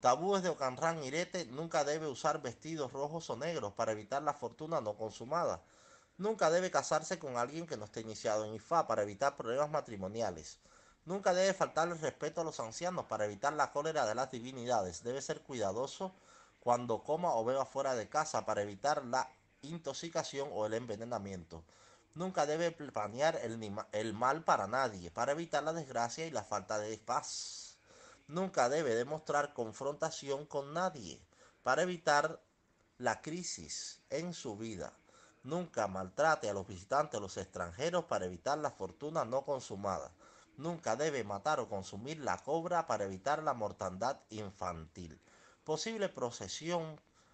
Tabúes de Ocanran Irete nunca debe usar vestidos rojos o negros para evitar la fortuna no consumada. Nunca debe casarse con alguien que no esté iniciado en Ifá para evitar problemas matrimoniales. Nunca debe faltarle respeto a los ancianos para evitar la cólera de las divinidades. Debe ser cuidadoso cuando coma o beba fuera de casa para evitar la intoxicación o el envenenamiento. Nunca debe planear el, el mal para nadie para evitar la desgracia y la falta de paz. Nunca debe demostrar confrontación con nadie para evitar la crisis en su vida. Nunca maltrate a los visitantes o los extranjeros para evitar la fortuna no consumada. Nunca debe matar o consumir la cobra para evitar la mortandad infantil. Posible procesión